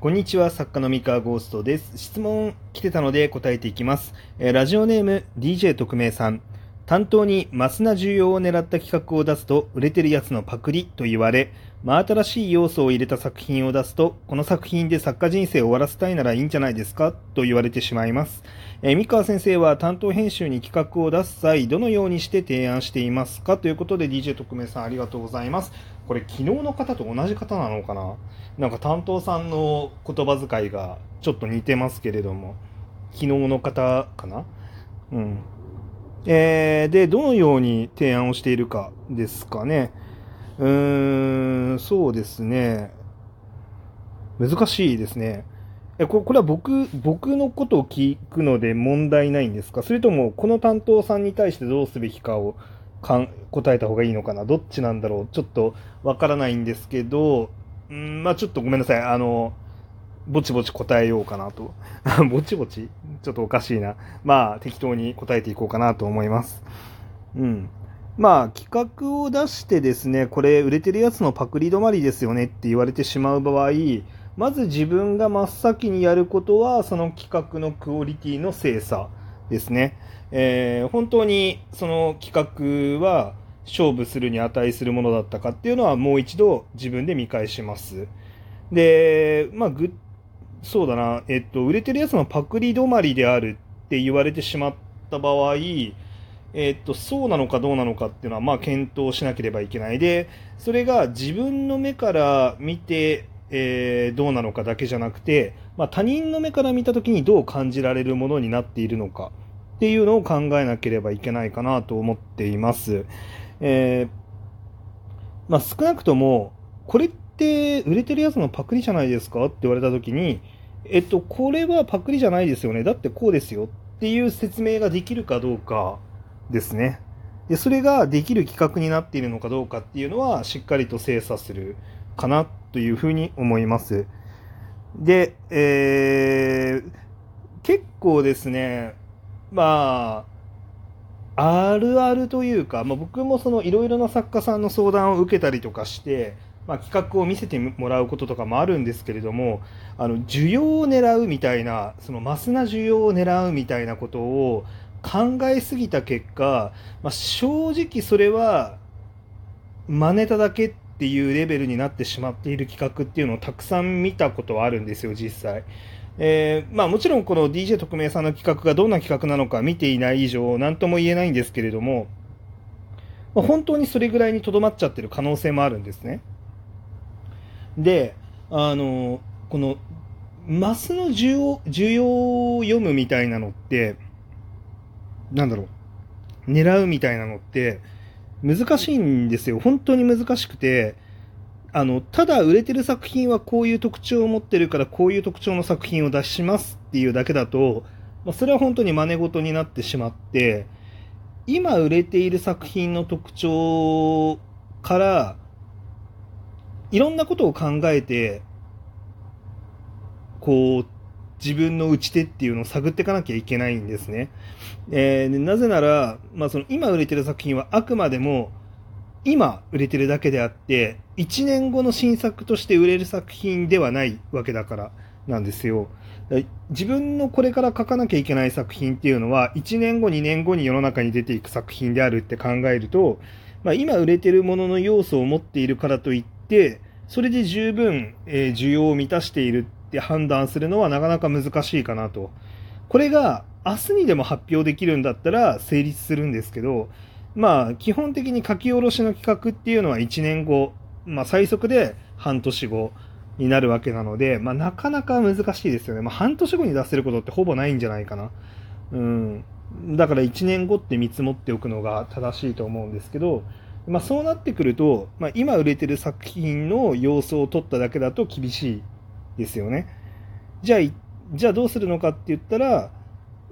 こんにちは、作家の三河ゴーストです。質問来てたので答えていきます。えーラジオネーム DJ 特命さん。担当にマスな需要を狙った企画を出すと売れてるやつのパクリと言われ、真新しい要素を入れた作品を出すと、この作品で作家人生を終わらせたいならいいんじゃないですか？と言われてしまいます。えー三河先生は担当編集に企画を出す際、どのようにして提案していますか？ということで DJ 特命さんありがとうございます。これ昨日の方と同じ方なのかな？なんか担当さんの言葉遣いがちょっと似てますけれども、昨日の方かな？うん。えー、で、どのように提案をしているかですかね。うーん、そうですね。難しいですね。え、これは僕、僕のことを聞くので問題ないんですか？それとも、この担当さんに対してどうすべきかをかん答えた方がいいのかな？どっちなんだろう？ちょっとわからないんですけど、ん、まあちょっとごめんなさい。あの、ぼちぼち答えようかなと。ぼちぼち？ちょっとおかしいな。まあ適当に答えていこうかなと思います。うん。まあ企画を出してですね、これ売れてるやつのパクリ止まりですよねって言われてしまう場合、まず自分が真っ先にやることは、その企画のクオリティの精査ですね。えー本当にその企画は勝負するに値するものだったかっていうのはもう一度自分で見返します。で、まあ、ぐ、そうだな、えっと、売れてるやつのパクリ止まりであるって言われてしまった場合、えっと、そうなのかどうなのかっていうのは、まあ、検討しなければいけない。で、それが自分の目から見て、えーどうなのかだけじゃなくて、まあ、他人の目から見たときにどう感じられるものになっているのかっていうのを考えなければいけないかなと思っています。えーまあ、少なくとも、これって売れてるやつのパクリじゃないですかって言われたときに、えっと、これはパクリじゃないですよね。だってこうですよっていう説明ができるかどうかですね。で、それができる企画になっているのかどうかっていうのは、しっかりと精査するかなというふうに思います。で、えー結構ですね、まあ、あるあるというか、まあ、僕もそのいろいろな作家さんの相談を受けたりとかして、まあ、企画を見せてもらうこととかもあるんですけれども、あの需要を狙うみたいな、そのマスな需要を狙うみたいなことを考えすぎた結果、まあ、正直それは真似ただけっていうレベルになってしまっている企画っていうのをたくさん見たことはあるんですよ、実際。えーまあもちろんこの DJ 特命さんの企画がどんな企画なのか見ていない以上何とも言えないんですけれども、まあ本当にそれぐらいにとどまっちゃってる可能性もあるんですね。で、あの、このマスの需要需要を読むみたいなのって、なんだろう、狙うみたいなのって難しいんですよ。本当に難しくて、あの、ただ売れてる作品はこういう特徴を持ってるからこういう特徴の作品を出しますっていうだけだと、まあ、それは本当に真似事になってしまって、今売れている作品の特徴から、いろんなことを考えて、こう、自分の打ち手っていうのを探っていかなきゃいけないんですね。えーなぜなら、まあ、その今売れてる作品はあくまでも今売れてるだけであって、1年後の新作として売れる作品ではないわけだからなんですよ。自分のこれから書かなきゃいけない作品っていうのは、1年後、2年後に世の中に出ていく作品であるって考えると、まあ、今売れてるものの要素を持っているからといって、それで十分、えー需要を満たしているって判断するのはなかなか難しいかなと。これが明日にでも発表できるんだったら成立するんですけど、まあ、基本的に書き下ろしの企画っていうのは1年後、まあ、最速で半年後になるわけなので、まあ、なかなか難しいですよね。まあ、半年後に出せることってほぼないんじゃないかな。うん。だから1年後って見積もっておくのが正しいと思うんですけど、まあ、そうなってくると、まあ、今売れてる作品の様子を取っただけだと厳しいですよね。じゃあ、じゃあどうするのかって言ったら、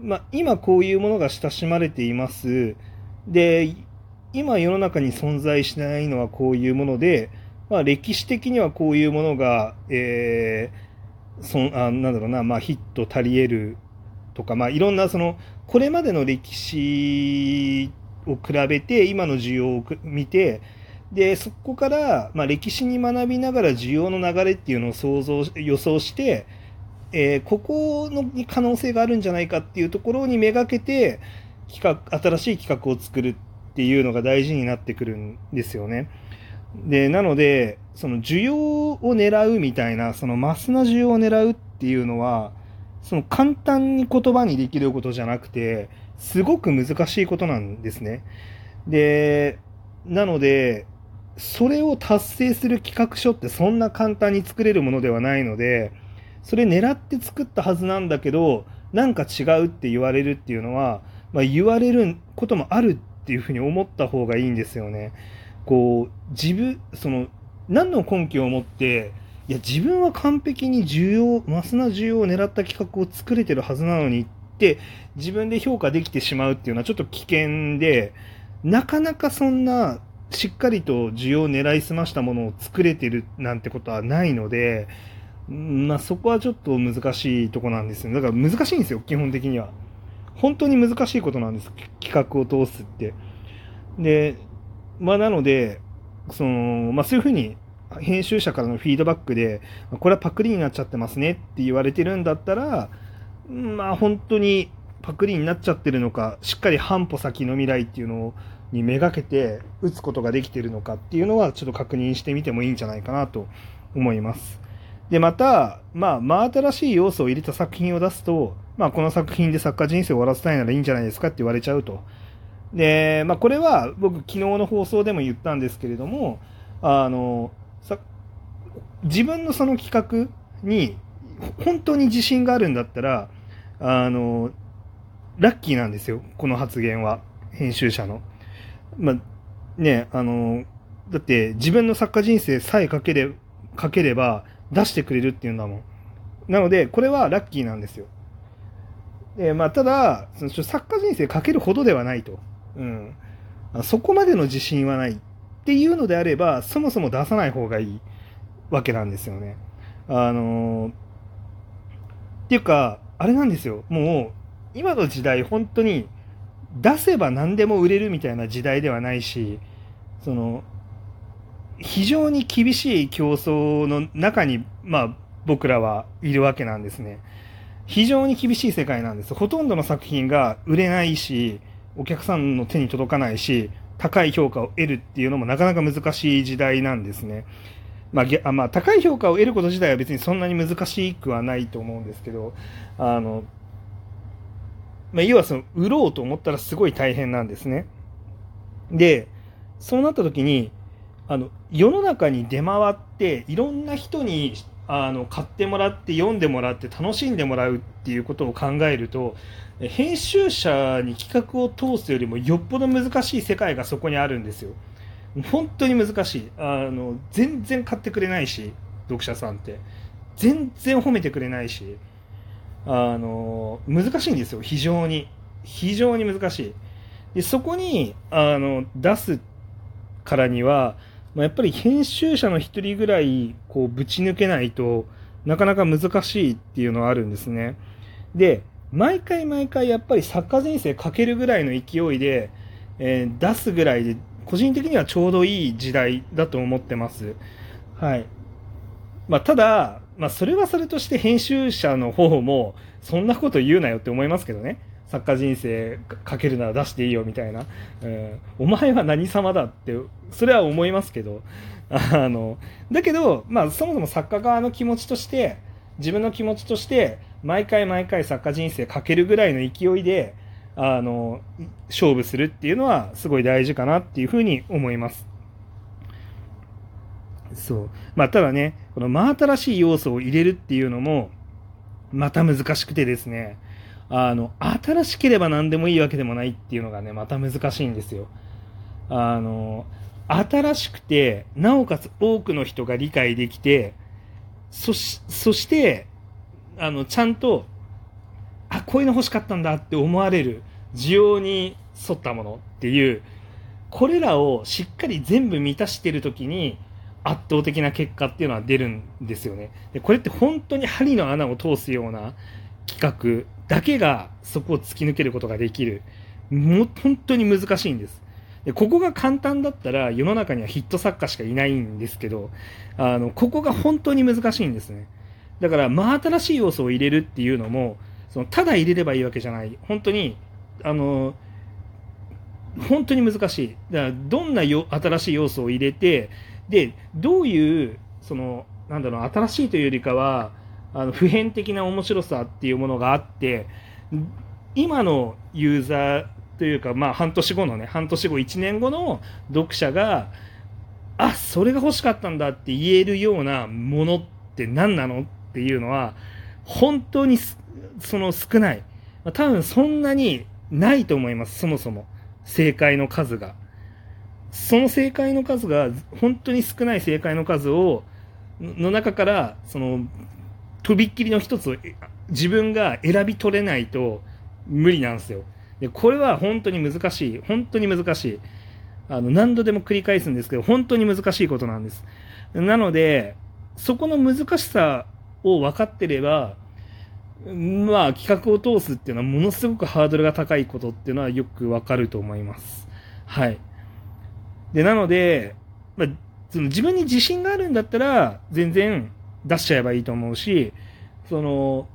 まあ、今こういうものが親しまれています。で、今世の中に存在しないのはこういうもので、まあ、歴史的にはこういうものが、えーそんあなんだろうな、まあ、ヒット足り得るとか、まあ、いろんなそのこれまでの歴史を比べて今の需要を見てで、そこから、まあ、歴史に学びながら需要の流れっていうのを想像、予想して、えー、ここのに可能性があるんじゃないかっていうところにめがけて、企画、新しい企画を作るっていうのが大事になってくるんですよね。で、なので、その需要を狙うみたいな、そのマスな需要を狙うっていうのは、その簡単に言葉にできることじゃなくて、すごく難しいことなんですね。で、なので、それを達成する企画書ってそんな簡単に作れるものではないので、それ狙って作ったはずなんだけど、なんか違うって言われるっていうのは、まあ、言われることもあるっていうふうに思った方がいいんですよね。こう、自分、その、何の根拠を持って、いや、自分は完璧に需要、マスな需要を狙った企画を作れてるはずなのにって、自分で評価できてしまうっていうのはちょっと危険で、なかなかそんな、しっかりと需要を狙いすましたものを作れてるなんてことはないので、まあそこはちょっと難しいとこなんですよ。だから難しいんですよ、基本的には。本当に難しいことなんです、企画を通すって。で、まあなので、その、まあそういうふうに編集者からのフィードバックで、これはパクリになっちゃってますねって言われてるんだったら、まあ本当にパクリになっちゃってるのか、しっかり半歩先の未来っていうのをにめがけて打つことができているのかっていうのはちょっと確認してみてもいいんじゃないかなと思います。で、また、まあ、真新しい要素を入れた作品を出すと、まあ、この作品で作家人生を終わらせたいならいいんじゃないですかって言われちゃうと。で、まあ、これは僕、昨日の放送でも言ったんですけれども、あの、さ自分のその企画に本当に自信があるんだったら、あの、ラッキーなんですよ、この発言は、編集者の。まあ、ね、あの、だって自分の作家人生さえ書けれ書ければ出してくれるっていうんだもん。なので、これはラッキーなんですよ。で、まあ、ただ、その作家人生書けるほどではないと。うん。そこまでの自信はないっていうのであれば、そもそも出さない方がいいわけなんですよね。あのー、っていうか、あれなんですよ。もう、今の時代、本当に、出せば何でも売れるみたいな時代ではないし、その、非常に厳しい競争の中に、まあ、僕らはいるわけなんですね。非常に厳しい世界なんです。ほとんどの作品が売れないし、お客さんの手に届かないし、高い評価を得るっていうのもなかなか難しい時代なんですね。まあ、あまあ、高い評価を得ること自体は別にそんなに難しくはないと思うんですけど、あの、まあ、要はその、売ろうと思ったらすごい大変なんですね。で、そうなった時に、あの、世の中に出回って、いろんな人にあの買ってもらって読んでもらって楽しんでもらうっていうことを考えると編集者に企画を通すよりもよっぽど難しい世界がそこにあるんですよ。本当に難しい。あの全然買ってくれないし読者さんって。全然褒めてくれないし。あの難しいんですよ非常に非常に難しいでそこにあの出すからにはまあ、やっぱり編集者の一人ぐらいこうぶち抜けないとなかなか難しいっていうのはあるんですね。で、毎回毎回やっぱり作家人生かけるぐらいの勢いで、えー、出すぐらいで個人的にはちょうどいい時代だと思ってます。はい。まあ、ただ、まあ、それはそれとして編集者の方もそんなこと言うなよって思いますけどね。作家人生かけるなら出していいよみたいな、うん、お前は何様だってそれは思いますけどあのだけど、まあ、そもそも作家側の気持ちとして自分の気持ちとして毎回毎回作家人生かけるぐらいの勢いであの勝負するっていうのはすごい大事かなっていうふうに思います。そうまあ、ただね、この真新しい要素を入れるっていうのも、また難しくてですね、あの、新しければ何でもいいわけでもないっていうのがね、また難しいんですよ。あの、新しくて、なおかつ多くの人が理解できて、そし、そして、あの、ちゃんと、あ、こういうの欲しかったんだって思われる需要に沿ったものっていう、これらをしっかり全部満たしてるときに、圧倒的な結果っていうのは出るんですよね。で、これって本当に針の穴を通すような企画だけがそこを突き抜けることができる。もう本当に難しいんです。でここが簡単だったら世の中にはヒット作家しかいないんですけどあのここが本当に難しいんですねだから真新しい要素を入れるっていうのもそのただ入れればいいわけじゃない本当にあの本当に難しいだからどんなよ新しい要素を入れてでどういうそのなんだろう新しいというよりかはあの普遍的な面白さっていうものがあって今のユーザーというか、まあ、半年後のね半年後1年後の読者があそれが欲しかったんだって言えるようなものって何なのっていうのは本当にその少ない。多分そんなにないと思いますそもそも。正解の数が。その正解の数が本当に少ない正解の数をの中からそのとびっきりの一つを自分が選び取れないと無理なんですよ。でこれは本当に難しい。本当に難しい。あの何度でも繰り返すんですけど本当に難しいことなんです。なのでそこの難しさを分かってればまあ企画を通すっていうのはものすごくハードルが高いことっていうのはよくわかると思います。はい。でなので、まあ、その自分に自信があるんだったら全然出しちゃえばいいと思うしその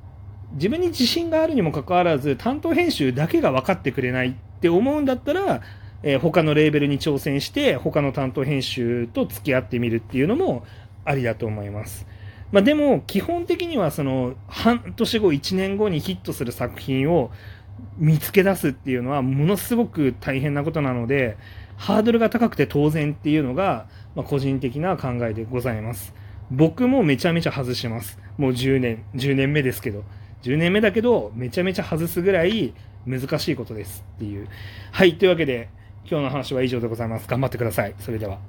自分に自信があるにもかかわらず担当編集だけが分かってくれないって思うんだったら、えー、他のレーベルに挑戦して他の担当編集と付き合ってみるっていうのもありだと思います。まあ、でも基本的にはその半年後1年後にヒットする作品を見つけ出すっていうのはものすごく大変なことなのでハードルが高くて当然っていうのが、まあ、個人的な考えでございます。僕もめちゃめちゃ外します。もう10年、10年目ですけど。10年目だけど、めちゃめちゃ外すぐらい難しいことですっていう。はい、というわけで、今日の話は以上でございます。頑張ってください。それでは。